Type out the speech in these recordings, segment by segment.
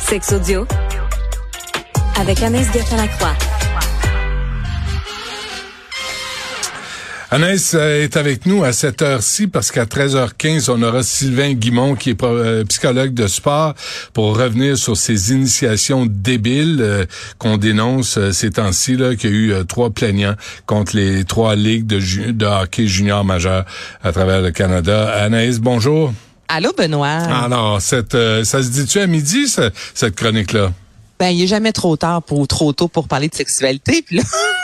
Sex audio avec Anaïs Gertin-Lacroix. Anaïs euh, est avec nous à cette heure-ci parce qu'à 13h15, on aura Sylvain Guimont qui est euh, psychologue de sport pour revenir sur ces initiations débiles euh, qu'on dénonce ces temps-ci, qu'il y a eu trois plaignants contre les trois ligues de, de hockey junior majeur à travers le Canada. Anaïs, bonjour. Allô, Benoît? Alors, cette, ça se dit-tu à midi, cette chronique-là? Ben, il est jamais trop tard pour trop tôt pour parler de sexualité. Puis là,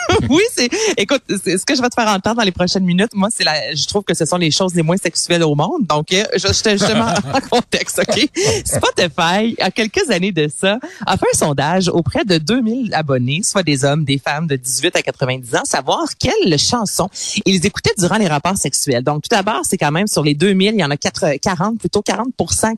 oui, c'est. Écoute, c'est ce que je vais te faire entendre dans les prochaines minutes. Moi, c'est la. Je trouve que ce sont les choses les moins sexuelles au monde. Donc, euh, je, je te justement en contexte, ok? Spotify, a quelques années de ça, a fait un sondage auprès de 2000 abonnés, soit des hommes, des femmes de 18 à 90 ans, savoir quelles chansons ils écoutaient durant les rapports sexuels. Donc, tout d'abord, c'est quand même sur les 2000, il y en a 40, plutôt 40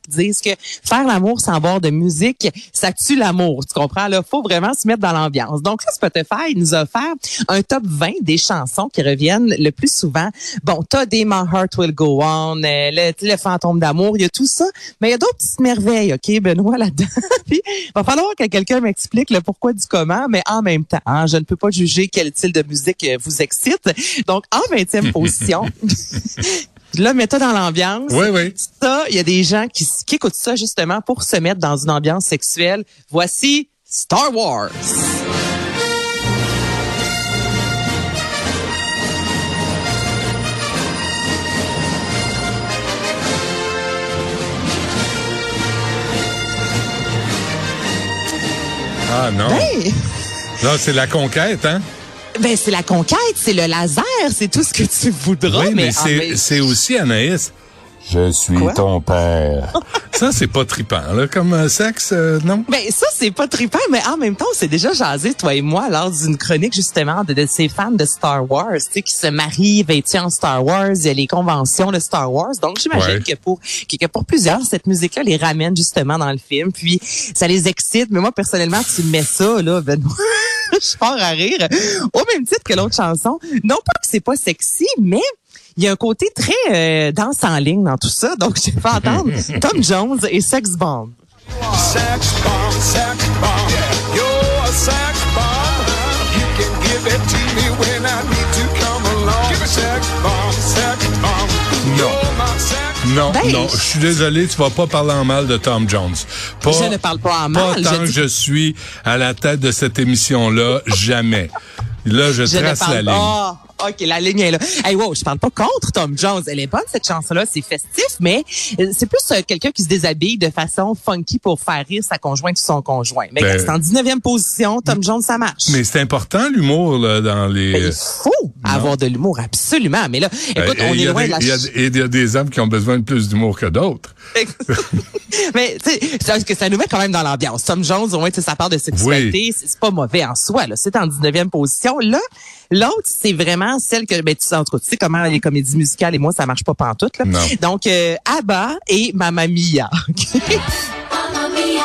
qui disent que faire l'amour sans avoir de musique, ça tue l'amour. Tu comprends? Là, faut vraiment se mettre dans l'ambiance. Donc là, Spotify nous a offert un top 20 des chansons qui reviennent le plus souvent. Bon, t'as des My Heart Will Go On, euh, le, le fantôme d'amour, il y a tout ça. Mais il y a d'autres petites merveilles, OK, Benoît, là-dedans. Puis, va falloir que quelqu'un m'explique le pourquoi du comment, mais en même temps, hein, je ne peux pas juger quel style de musique euh, vous excite. Donc, en 20e position, Là, mets-toi dans l'ambiance. Oui, oui. Ça, il y a des gens qui, qui écoutent ça justement pour se mettre dans une ambiance sexuelle. Voici Star Wars. Ah non. Hey! Là, c'est la conquête, hein? Ben, c'est la conquête, c'est le laser, c'est tout ce que tu voudras. Oui, mais, mais c'est, c'est aussi, Anaïs, je suis ton père. ça, c'est pas tripant, là, comme euh, sexe, euh, non? Ben, ça, c'est pas tripant, mais en même temps, c'est déjà jasé, toi et moi, lors d'une chronique, justement, de, de, ces fans de Star Wars, tu sais, qui se marient vêtus en Star Wars, il y a les conventions de Star Wars. Donc, j'imagine que pour, que, pour plusieurs, cette musique-là les ramène justement dans le film, puis ça les excite. Mais moi, personnellement, tu mets ça, là, Benoît. je pars à rire. Au même titre que l'autre chanson. Non pas que c'est pas sexy, mais il y a un côté très euh, danse en ligne dans tout ça. Donc, j'ai fait entendre Tom Jones et Sex Bomb. Sex bomb, sex bomb, you're a sex bomb. You can give it to me when I need to come along. Give sex bomb, sex bomb. Non. Non, ben, non, je suis désolé, tu vas pas parler en mal de Tom Jones. Pas, je ne parle pas en mal. Pas tant que je suis à la tête de cette émission-là, jamais. Là, je, je trace la ligne. OK, la ligne est là. Hey, wow, je parle pas contre Tom Jones. Elle est bonne, cette chanson-là. C'est festif, mais euh, c'est plus euh, quelqu'un qui se déshabille de façon funky pour faire rire sa conjointe ou son conjoint. Mais ben, c'est en 19e position. Tom Jones, ça marche. Mais c'est important, l'humour, là, dans les... Ben, il faut avoir de l'humour, absolument. Mais là, ben, écoute, on est loin de la... Il y, a des hommes qui ont besoin de plus d'humour que d'autres. mais, tu sais, que ça nous met quand même dans l'ambiance. Tom Jones, au moins, ça part de sexualité. C'est pas mauvais en soi, là. C'est en 19e position. Là, l'autre, c'est vraiment celle que ben tu sais tu sais comment les comédies musicales et moi ça marche pas pantoute là. Donc euh, Abba et Mamma Mia. Mamma Mia.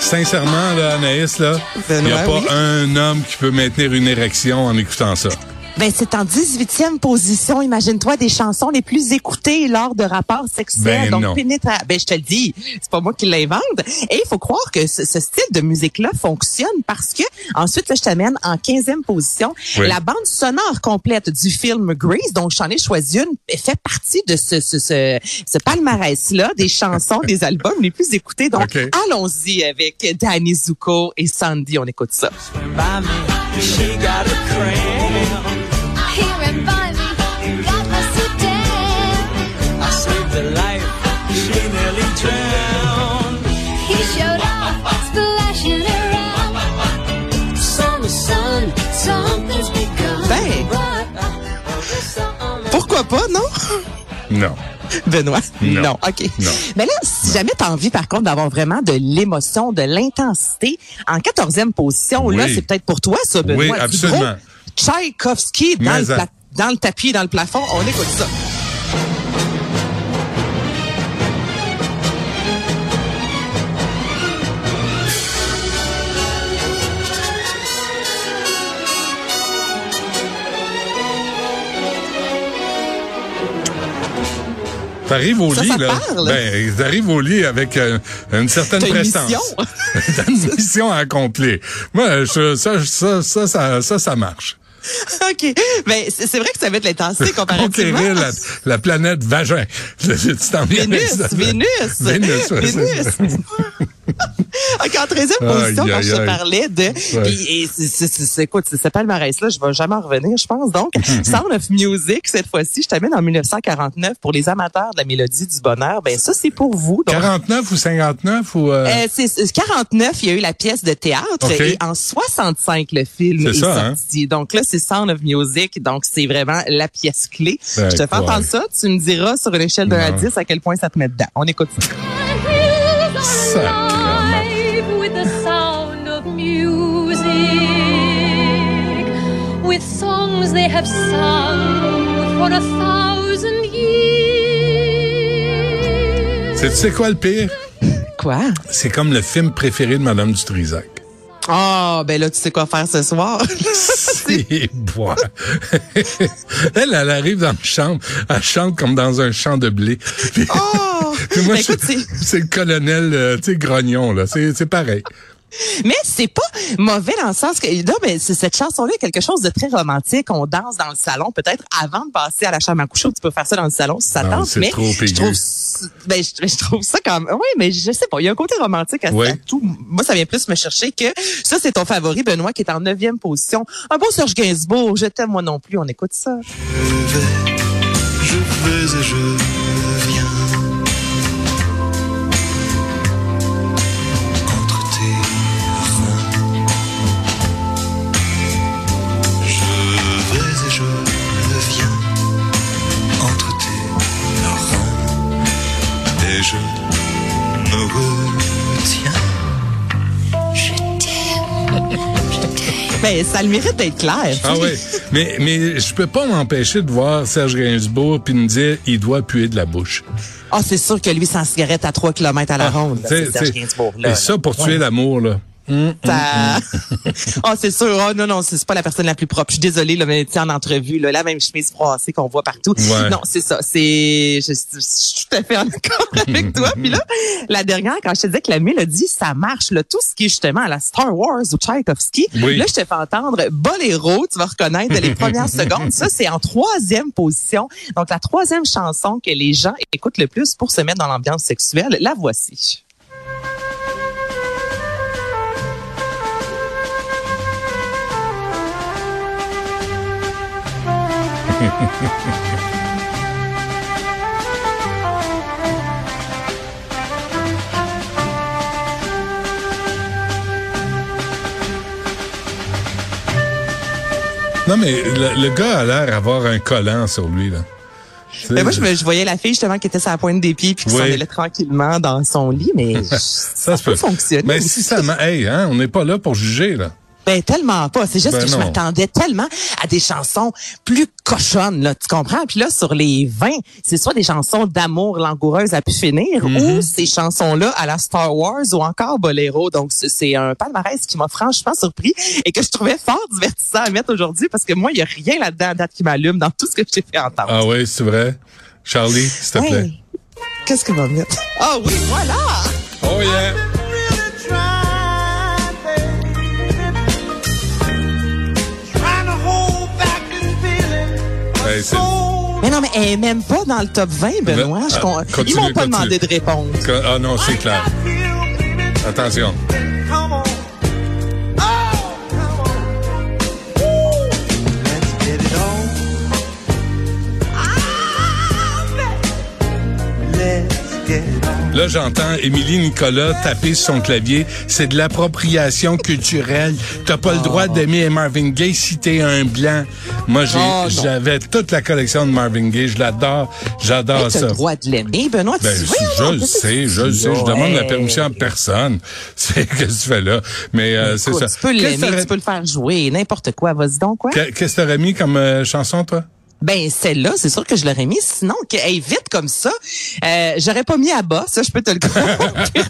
Sincèrement, là, Anaïs, là, il n'y a pas un homme qui peut maintenir une érection en écoutant ça. Ben, c'est en 18e position. Imagine-toi des chansons les plus écoutées lors de rapports sexuels. Ben donc, pénétra... Ben, je te le dis, c'est pas moi qui l'invente. Et il faut croire que ce, style de musique-là fonctionne parce que, ensuite, là, je t'amène en 15e position. La bande sonore complète du film Grease, donc j'en ai choisi une, fait partie de ce, ce, ce, ce palmarès-là des chansons, des albums les plus écoutés. Donc, allons-y avec Danny Zuko et Sandy. On écoute ça. Non. Benoît? Non. OK. Non. Mais là, si jamais tu as envie, par contre, d'avoir vraiment de l'émotion, de l'intensité, en 14e position, là, c'est peut-être pour toi, ça, Benoît. Oui, absolument. Tchaïkovski dans, le, dans le tapis, dans le plafond. On écoute ça. T'arrives au Ça, lit, ça là. parle. Ben, t'arrives au lit avec euh, une certaine une prestance. mission. T'as une mission à accomplir. Moi, je- ça, ça, ça, ça, ça, ça marche. OK. Ben, c'est vrai que ça va être l'intensité comparativement. Conquérir la, la planète vagin. Tu t'en Vénus. Vénus. Vénus, Vénus. En 13e Aïe, position, quand aïe, je te parlais de... Puis, et c'est- c'est- écoute, ce palmarès-là, je vais jamais en revenir, je pense. Donc, Sound of Music, cette fois-ci, je t'amène en 1949 pour les amateurs de la mélodie du bonheur. Ben ça, c'est pour vous. Donc, 49 ou 59 ou... euh, euh, c'est c'est 49, il y a eu la pièce de théâtre et en 65 le film C'est est ça, hein? sorti. Donc là c'est Sound of Music, donc c'est vraiment la pièce clé. Ben, Je te fais entendre ça, tu me diras sur une échelle de 1 à Non. 10 à quel point ça te met dedans. On écoute ça. Sacrément. Have sung for a thousand years. C'est, tu sais quoi le pire? Quoi? C'est comme le film préféré de Madame Dutrisac. Ah, ben là tu sais quoi faire ce soir. C'est bois. elle, elle arrive dans la chambre, elle chante comme dans un champ de blé. Puis- Oh! Ben, c'est- c'est le colonel, euh, tu sais, grognon, là. C'est, c'est pareil. Mais c'est pas mauvais dans le sens que non, mais c'est- cette chanson-là est quelque chose de très romantique. On danse dans le salon, peut-être avant de passer à la chambre à coucher. Tu peux faire ça dans le salon si ça Non, tente. c'est Mais trop je trouve, ben, je, je trouve ça quand même. Oui, mais je sais pas. Il y a un côté romantique à, Ouais. à tout. Moi, ça vient plus me chercher que ça. C'est ton favori, Benoît, qui est en neuvième position. Un beau Serge Gainsbourg. Je t'aime moi non plus. On écoute ça. Je vais, je vais et je Ben, ça le mérite d'être clair. Ah oui. Mais, mais je peux pas m'empêcher de voir Serge Gainsbourg puis me dire, il doit puer de la bouche. Ah, c'est sûr que lui, sans cigarette à 3 km à la ronde. là, Serge t'sais, Gainsbourg. Là, et ça, pour tuer l'amour, là. Ça- Ah, c'est sûr. Ah, non, non, c'est pas la personne la plus propre. Je suis désolée, là, mais en entrevue, là, la même chemise froissée qu'on voit partout. Ouais. Non, c'est ça. C'est, je, je suis tout à fait en accord avec toi. Puis là, la dernière, quand je te disais que la mélodie, ça marche, là, tout ce qui est justement à la Star Wars ou Tchaïkovski. Oui. Là, je te fais entendre Boléro. Tu vas reconnaître les premières secondes. Ça, c'est en troisième position. Donc, la troisième chanson que les gens écoutent le plus pour se mettre dans l'ambiance sexuelle, la voici. Non, mais le, le gars a l'air d'avoir un collant sur lui, là. Tu sais, Ben, moi, je, me- je voyais la fille justement qui était sur la pointe des pieds puis qui Oui. s'en allait tranquillement dans son lit, mais ça, ça peut peut. fonctionner. Mais si ça... Hey, hein, on n'est pas là pour juger, là. Ben tellement pas. C'est juste Ben que je m'attendais tellement à des chansons plus cochonnes, là, tu comprends? Puis là, sur les 20, c'est soit des chansons d'amour langoureuses à pu finir, Mm-hmm. ou ces chansons-là à la Star Wars ou encore Boléro. Donc, c'est- un palmarès qui m'a franchement surpris et que je trouvais fort divertissant à mettre aujourd'hui parce que moi, il y a rien là-dedans à date qui m'allume dans tout ce que je t'ai fait entendre. Ah oui, c'est vrai. Charlie, s'il te plaît. Qu'est-ce que va mettre? Ah oui, voilà! Oh yeah! C'est- Mais non, mais elle est même pas dans le top 20, Benoît. Mais, Je ah, Ils m'ont pas continue. demandé de répondre. Ah non, c'est clair. Attention. Là, j'entends Émilie Nicolas taper sur son clavier. C'est de l'appropriation culturelle. T'as pas le droit d'aimer Marvin Gaye si t'es un blanc. Moi, j'ai, Oh, non. j'avais toute la collection de Marvin Gaye. Je l'adore. J'adore Hey, T'as ça. le droit de l'aimer, Benoît. Ben, tu je, le sais, je le sais. Je demande la permission à personne. C'est qu'est-ce que tu fais là? Mais euh, c'est ça. Tu peux l'aimer, tu peux le faire jouer, n'importe quoi. Vas-y donc, quoi? que- Qu'est-ce que t'aurais mis comme euh, chanson, toi? Ben, celle-là, c'est sûr que je l'aurais mis. Sinon, que, hey, vite comme ça, euh, j'aurais pas mis à bas, ça, je peux te le confirmer.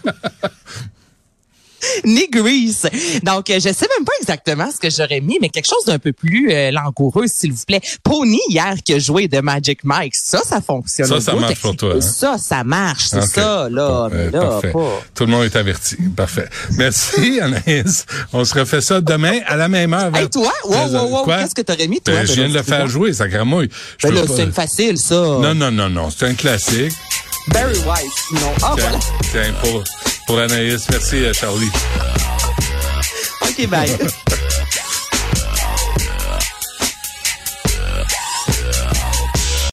ni Grease. Donc, euh, je sais même pas exactement ce que j'aurais mis, mais quelque chose d'un peu plus euh, langoureux, s'il vous plaît. Pony, hier, qui a joué de Magic Mike, ça, ça fonctionne. Ça, ça marche pour toi, hein? Ça, ça marche, c'est ça, là. Bon, mais euh, là, pas... Tout le monde est averti. Parfait. Merci, Anaïs. On se refait ça demain à la même heure. Hey, vers- toi, wow, wow, wow, qu'est-ce que t'aurais mis, toi? Ben, je viens de le faire jouer, ça gramouille. Ben là, pas- c'est une facile, ça. Non, non, non, non. C'est un classique. Barry White, non. Ah, Tiens, voilà. tiens, pour, pour Anaïs. Merci, euh, Charlie. OK, bye.